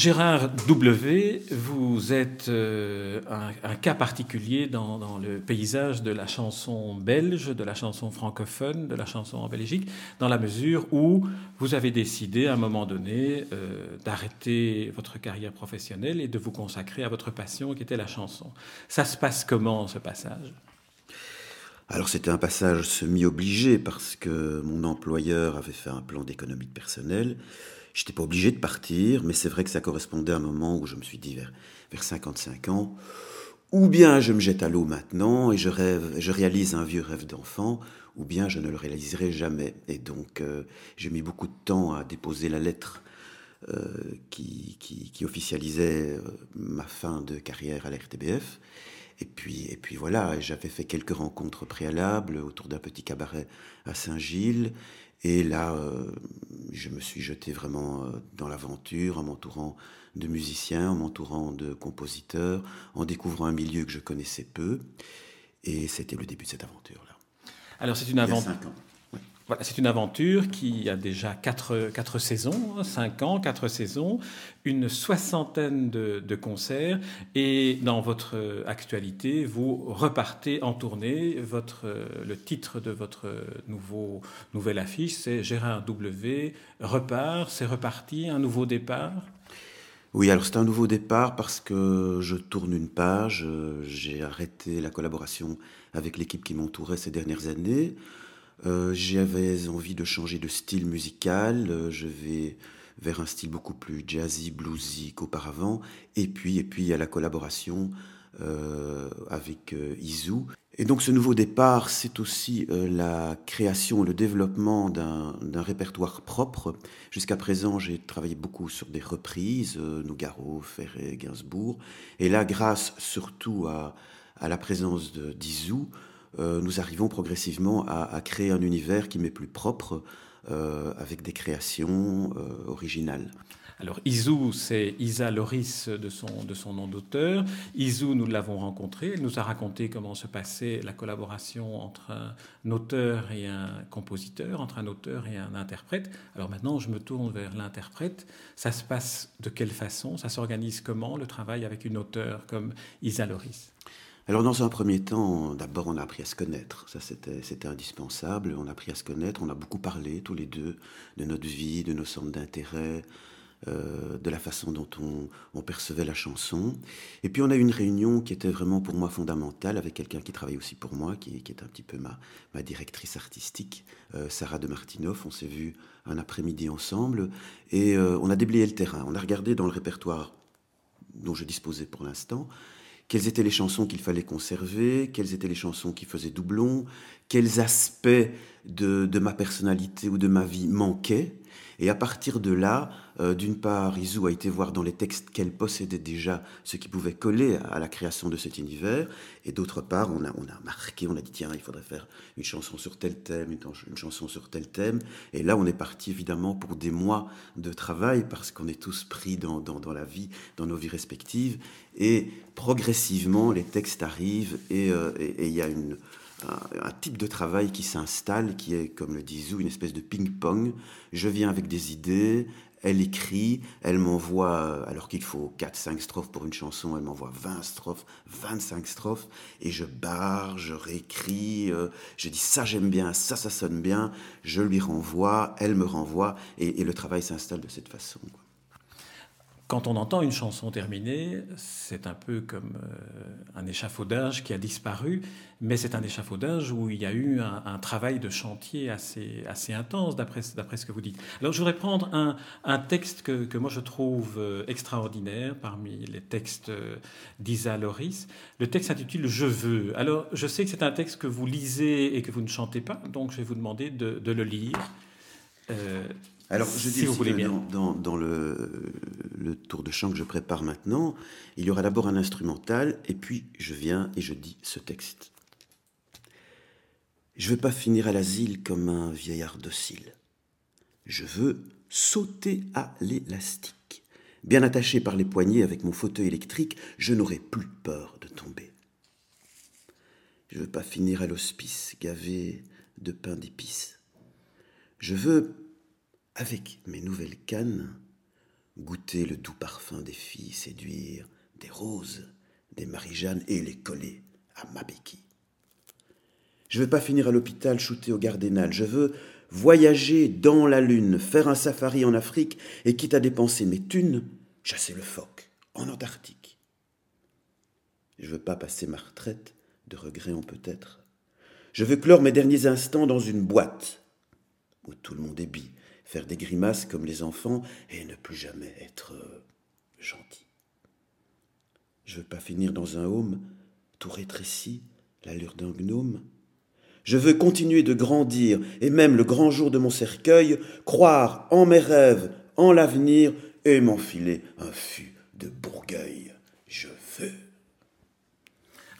Gérard W, vous êtes euh, un, cas particulier dans, le paysage de la chanson belge, de la chanson francophone, de la chanson en Belgique, dans la mesure où vous avez décidé à un moment donné euh, d'arrêter votre carrière professionnelle et de vous consacrer à votre passion qui était la chanson. Ça se passe comment ce passage? Alors c'était un passage semi-obligé parce que mon employeur avait fait un plan d'économie personnelle J'étais pas obligé de partir, mais c'est vrai que ça correspondait à un moment où je me suis dit vers, vers 55 ans, ou bien je me jette à l'eau maintenant et je rêve, je réalise un vieux rêve d'enfant, ou bien je ne le réaliserai jamais. Et donc euh, j'ai mis beaucoup de temps à déposer la lettre euh, qui, qui, officialisait euh, ma fin de carrière à l'RTBF. Et puis, et puis voilà, j'avais fait quelques rencontres préalables autour d'un petit cabaret à Saint-Gilles. Et là, euh, je me suis jeté vraiment euh, dans l'aventure en m'entourant de musiciens, en m'entourant de compositeurs, en découvrant un milieu que je connaissais peu. Et c'était le début de cette aventure-là. Alors c'est une aventure c'est une aventure qui a déjà quatre, quatre saisons, cinq ans, quatre saisons, une soixantaine de, concerts. Et dans votre actualité, vous repartez en tournée. Votre, le titre de votre nouveau, nouvelle affiche, c'est Gérard W. repart. C'est reparti, un nouveau départ? Oui, alors c'est un nouveau départ parce que je tourne une page. J'ai arrêté la collaboration avec l'équipe qui m'entourait ces dernières années. Euh, j'avais envie de changer de style musical. Euh, je vais vers un style beaucoup plus jazzy, bluesy qu'auparavant. Et puis, et puis, il y a la collaboration euh, avec Izu. Et donc, ce nouveau départ, c'est aussi la création, le développement d'un répertoire propre. Jusqu'à présent, j'ai travaillé beaucoup sur des reprises, Nougaro, Ferré, Gainsbourg. Et là, grâce surtout à, à la présence d'Izu, euh, nous arrivons progressivement à, créer un univers qui m'est plus propre, euh, avec des créations euh, originales. Alors Izu, c'est Isa Loris de son, de son nom d'auteur. Izu, nous l'avons rencontré. Elle nous a raconté comment se passait la collaboration entre un auteur et un compositeur, entre un auteur et un interprète. Alors maintenant, je me tourne vers l'interprète. Ça se passe de quelle façon? Ça s'organise comment le travail avec une auteure comme Isa Loris? Alors dans un premier temps, d'abord on a appris à se connaître, ça c'était indispensable, on a appris à se connaître, on a beaucoup parlé tous les deux de notre vie, de nos centres d'intérêt, euh, de la façon dont on, percevait la chanson. Et puis on a eu une réunion qui était vraiment pour moi fondamentale avec quelqu'un qui travaille aussi pour moi, qui, est un petit peu ma, directrice artistique, euh, Sarah de Martinoff. On s'est vu un après-midi ensemble et euh, on a déblayé le terrain. On a regardé dans le répertoire dont je disposais pour l'instant quelles étaient les chansons qu'il fallait conserver, quelles étaient les chansons qui faisaient doublon, quels aspects de, ma personnalité ou de ma vie manquaient? Et à partir de là, euh, d'une part, Izu a été voir dans les textes qu'elle possédait déjà ce qui pouvait coller à la création de cet univers. Et d'autre part, on a, on a marqué, on a dit, tiens, il faudrait faire une chanson sur tel thème, une, chanson sur tel thème. Et là, on est parti évidemment pour des mois de travail parce qu'on est tous pris dans, dans, la vie, dans nos vies respectives. Et progressivement, les textes arrivent et euh, il y a une un, type de travail qui s'installe, qui est, comme le dit Zou, une espèce de ping-pong. Je viens avec des idées, elle écrit, elle m'envoie, alors qu'il faut 4-5 strophes pour une chanson, elle m'envoie 20 strophes, 25 strophes, et je barre, je réécris, euh, je dis ça j'aime bien, ça ça sonne bien, je lui renvoie, elle me renvoie, et, le travail s'installe de cette façon. Quand on entend une chanson terminée, c'est un peu comme euh, un échafaudage qui a disparu, mais c'est un échafaudage où il y a eu un, travail de chantier assez, intense, d'après ce que vous dites. Alors je voudrais prendre un, texte que, moi je trouve euh, extraordinaire parmi les textes euh, d'Isa Loris. Le texte s'intitule Je veux. Alors je sais que c'est un texte que vous lisez et que vous ne chantez pas, donc je vais vous demander de, de le lire. Alors, je dis vous voulez bien. Dans, le, tour de chant que je prépare maintenant, il y aura d'abord un instrumental, et puis je viens et je dis ce texte. Je veux pas finir à l'asile comme un vieillard docile. Je veux sauter à l'élastique. Bien attaché par les poignets avec mon fauteuil électrique, je n'aurai plus peur de tomber. Je veux pas finir à l'hospice, gavé de pain d'épices. Je veux avec mes nouvelles cannes, goûter le doux parfum des filles, séduire des roses, des Marie-Jeanne et les coller à ma béquille. Je veux pas finir à l'hôpital shooté au Gardénal. Je veux voyager dans la lune, faire un safari en Afrique et quitte à dépenser mes thunes, chasser le phoque en Antarctique. Je veux pas passer ma retraite de regrets en peut-être. Je veux clore mes derniers instants dans une boîte où tout le monde est bi, faire des grimaces comme les enfants et ne plus jamais être euh, gentil. Je veux pas finir dans un home tout rétréci, l'allure d'un gnome. Je veux continuer de grandir, et même le grand jour de mon cercueil, croire en mes rêves, en l'avenir, et m'enfiler un fût de Bourgueil. Je veux.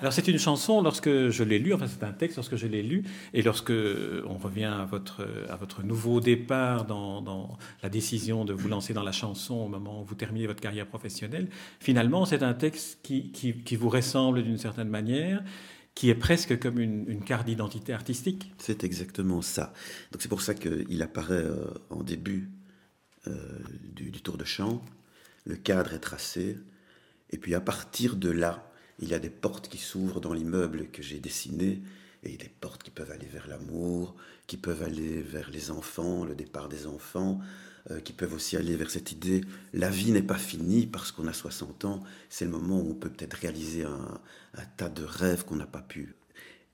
Alors c'est une chanson, lorsque je l'ai lue, enfin c'est un texte, lorsque je l'ai lu, et lorsque on revient à votre, à votre nouveau départ dans, dans, la décision de vous lancer dans la chanson au moment où vous terminez votre carrière professionnelle, finalement c'est un texte qui, qui, vous ressemble d'une certaine manière, qui est presque comme une, carte d'identité artistique. C'est exactement ça. Donc c'est pour ça qu'il apparaît euh, en début euh, du tour de chant, le cadre est tracé, et puis à partir de là, il y a des portes qui s'ouvrent dans l'immeuble que j'ai dessiné, et des portes qui peuvent aller vers l'amour, qui peuvent aller vers les enfants, le départ des enfants, euh, qui peuvent aussi aller vers cette idée, la vie n'est pas finie parce qu'on a 60 ans, c'est le moment où on peut peut-être réaliser un, tas de rêves qu'on n'a pas pu.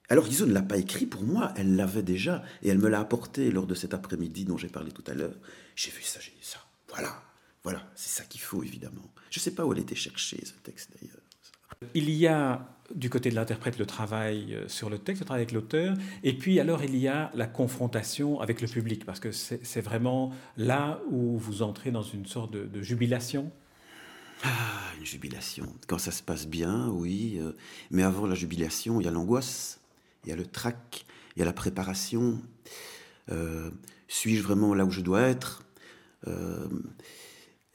Alors Guizot ne l'a pas écrit pour moi, elle l'avait déjà, et elle me l'a apporté lors de cet après-midi dont j'ai parlé tout à l'heure. J'ai vu ça, j'ai dit ça, voilà, voilà, c'est ça qu'il faut évidemment. Je ne sais pas où elle était cherchée ce texte d'ailleurs. Il y a du côté de l'interprète le travail euh, sur le texte, le travail avec l'auteur, et puis alors il y a la confrontation avec le public, parce que c'est vraiment là où vous entrez dans une sorte de, jubilation. Ah, une jubilation. Quand ça se passe bien, oui, euh, mais avant la jubilation, il y a l'angoisse, il y a le trac, il y a la préparation. Euh, Suis-je vraiment là où je dois être?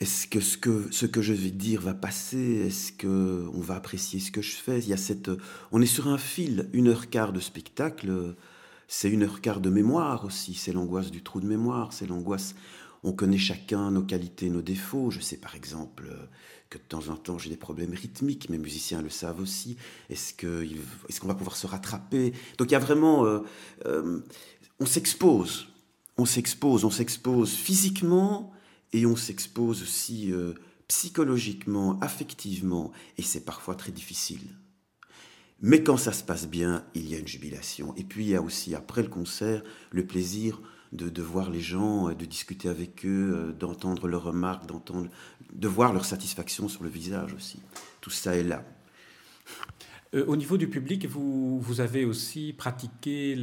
Est-ce que ce, que ce que je vais dire va passer? Est-ce que on va apprécier ce que je fais? Il y a cette, on est sur un fil, une heure quart de spectacle. C'est une heure quart de mémoire aussi. C'est l'angoisse du trou de mémoire. C'est l'angoisse. On connaît chacun nos qualités, nos défauts. Je sais par exemple que de temps en temps j'ai des problèmes rythmiques. Mes musiciens le savent aussi. Est-ce que est-ce qu'on va pouvoir se rattraper? Donc il y a vraiment, euh, euh, on s'expose, on s'expose, on s'expose physiquement et on s'expose aussi euh, psychologiquement, affectivement, et c'est parfois très difficile. Mais quand ça se passe bien, il y a une jubilation. Et puis il y a aussi, après le concert, le plaisir de, de voir les gens, de discuter avec eux, euh, d'entendre leurs remarques, d'entendre, de voir leur satisfaction sur le visage aussi. Tout ça est là. Euh, au niveau du public, vous, avez aussi pratiqué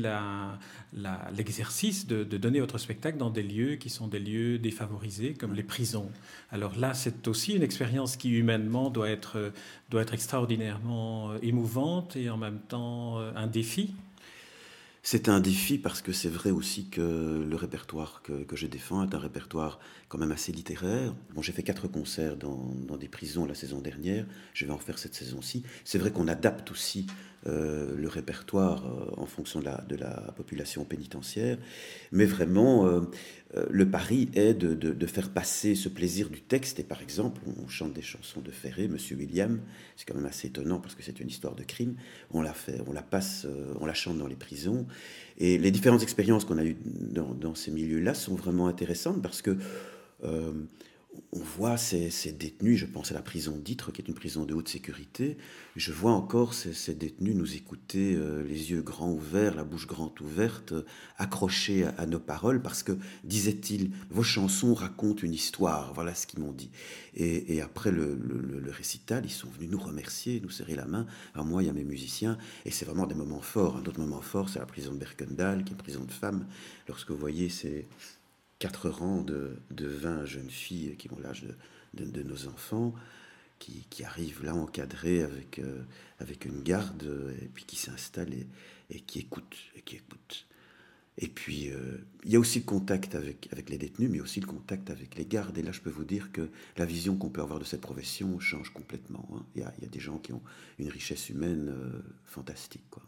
l'exercice de, donner votre spectacle dans des lieux qui sont des lieux défavorisés, comme les prisons. Alors là, c'est aussi une expérience qui humainement doit être, doit être extraordinairement euh, émouvante et en même temps euh, un défi. C'est un défi parce que c'est vrai aussi que le répertoire que, que, je défends est un répertoire quand même assez littéraire. Bon, j'ai fait quatre concerts dans, dans, des prisons la saison dernière, je vais en faire cette saison-ci. C'est vrai qu'on adapte aussi euh, le répertoire euh, en fonction de la, population pénitentiaire, mais vraiment, euh, le pari est de, de, faire passer ce plaisir du texte. Et par exemple, on chante des chansons de Ferré, Monsieur William, c'est quand même assez étonnant parce que c'est une histoire de crime. On la fait, on la passe, on la chante dans les prisons. Et les différentes expériences qu'on a eues dans, ces milieux-là sont vraiment intéressantes parce que on voit ces, ces, détenus, je pense à la prison d'Itre, qui est une prison de haute sécurité, je vois encore ces, ces détenus nous écouter, euh, les yeux grands ouverts, la bouche grande ouverte, euh, accrochés à, nos paroles, parce que, disait-il, vos chansons racontent une histoire, voilà ce qu'ils m'ont dit. Et, et après le, le, récital, ils sont venus nous remercier, nous serrer la main, à moi et à mes musiciens, et c'est vraiment des moments forts. Un autre moment fort, c'est la prison de Berkendal, qui est une prison de femmes, lorsque vous voyez ces quatre rangs de, de 20 jeunes filles qui ont l'âge de, de, nos enfants, qui, qui, arrivent là encadrées avec, euh, avec une garde, et puis qui s'installent et, et, qui écoutent. Et, qui écoutent. et puis, euh, il y a aussi le contact avec, avec les détenus, mais aussi le contact avec les gardes. Et là, je peux vous dire que la vision qu'on peut avoir de cette profession change complètement. Hein. Il, y a, y a, des gens qui ont une richesse humaine euh, fantastique. Quoi.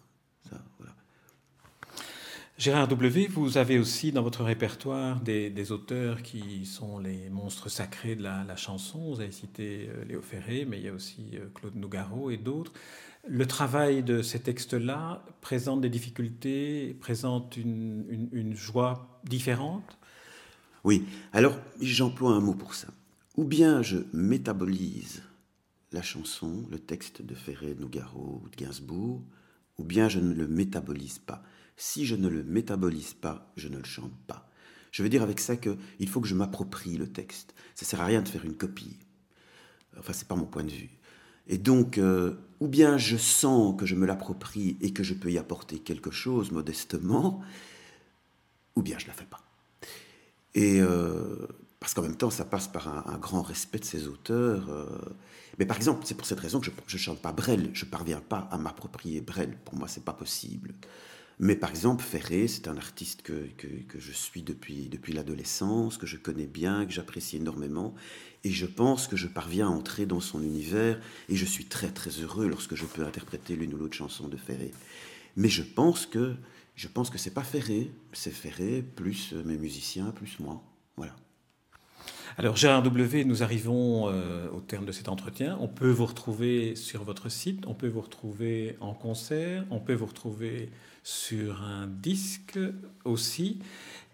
Gérard W., vous avez aussi dans votre répertoire des, auteurs qui sont les monstres sacrés de la, chanson. Vous avez cité euh, Léo Ferré, mais il y a aussi euh, Claude Nougaro et d'autres. Le travail de ces textes-là présente des difficultés, présente une, joie différente? Oui, alors j'emploie un mot pour ça. Ou bien je métabolise la chanson, le texte de Ferré, Nougaro ou de Gainsbourg, ou bien je ne le métabolise pas. Si je ne le métabolise pas, je ne le chante pas. Je veux dire avec ça qu'il faut que je m'approprie le texte. Ça sert à rien de faire une copie. Enfin, c'est pas mon point de vue. Et donc, euh, ou bien je sens que je me l'approprie et que je peux y apporter quelque chose modestement, ou bien je ne la fais pas. Et euh, parce qu'en même temps, ça passe par un, grand respect de ces auteurs. Euh. mais par exemple, c'est pour cette raison que je ne chante pas Brel. Je parviens pas à m'approprier Brel. Pour moi, c'est pas possible. Mais par exemple, Ferré, c'est un artiste que, que, je suis depuis, depuis l'adolescence, que je connais bien, que j'apprécie énormément. Et je pense que je parviens à entrer dans son univers. Et je suis très très heureux lorsque je peux interpréter l'une ou l'autre chanson de Ferré. Mais je pense que je pense que c'est pas Ferré, c'est Ferré plus mes musiciens, plus moi. Voilà. Alors Gérard W, nous arrivons euh, au terme de cet entretien. On peut vous retrouver sur votre site, on peut vous retrouver en concert, on peut vous retrouver sur un disque aussi.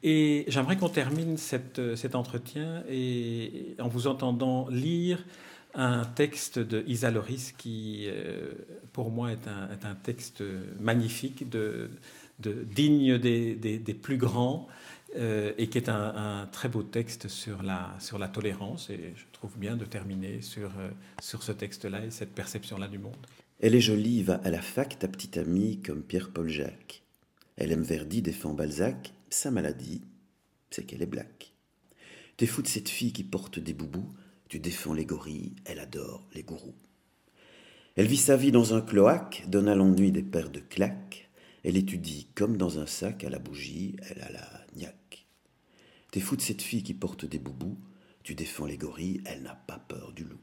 Et j'aimerais qu'on termine cet entretien et, en vous entendant lire un texte de Isa Loris qui, euh, pour moi, est un, texte magnifique, de, digne des, plus grands. Euh, et qui est un, très beau texte sur la, sur la tolérance. Et je trouve bien de terminer sur, euh, sur ce texte-là et cette perception-là du monde. Elle est jolie, va à la fac, ta petite amie, comme Pierre-Paul Jacques. Elle aime Verdi, défend Balzac. Sa maladie, c'est qu'elle est black. T'es fou de cette fille qui porte des boubous. Tu défends les gorilles, elle adore les gourous. Elle vit sa vie dans un cloaque, donne à l'ennui des paires de claques. Elle étudie comme dans un sac à la bougie, elle a la niaque. T'es fou de cette fille qui porte des boubous. Tu défends les gorilles, elle n'a pas peur du loup.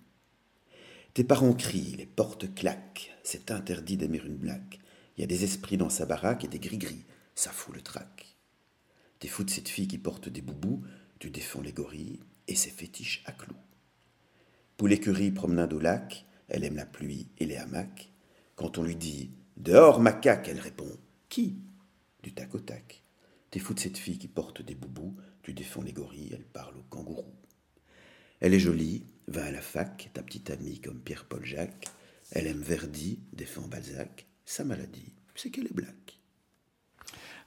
Tes parents crient, les portes claquent, c'est interdit d'aimer une blague. Il y a des esprits dans sa baraque et des gris-gris, ça fout le trac. T'es fou de cette fille qui porte des boubous, tu défends les gorilles et ses fétiches à clous. Pour l'écurie promenade au lac, elle aime la pluie et les hamacs. Quand on lui dit Dehors, macaque, elle répond Qui? Du tac au tac. T'es fou de cette fille qui porte des boubous, tu défends les gorilles, elle parle au kangourou. Elle est jolie, va à la fac, ta petite amie comme Pierre-Paul Jacques. Elle aime Verdi, défend Balzac. Sa maladie, c'est qu'elle est black.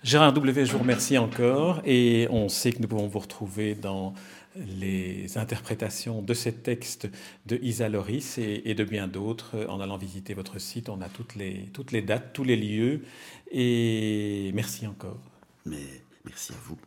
Gérard W, je vous remercie encore et on sait que nous pouvons vous retrouver dans les interprétations de ces textes de Isa Loris et, de bien d'autres. En allant visiter votre site, on a toutes les, toutes les dates, tous les lieux. Et merci encore. Mais merci à vous.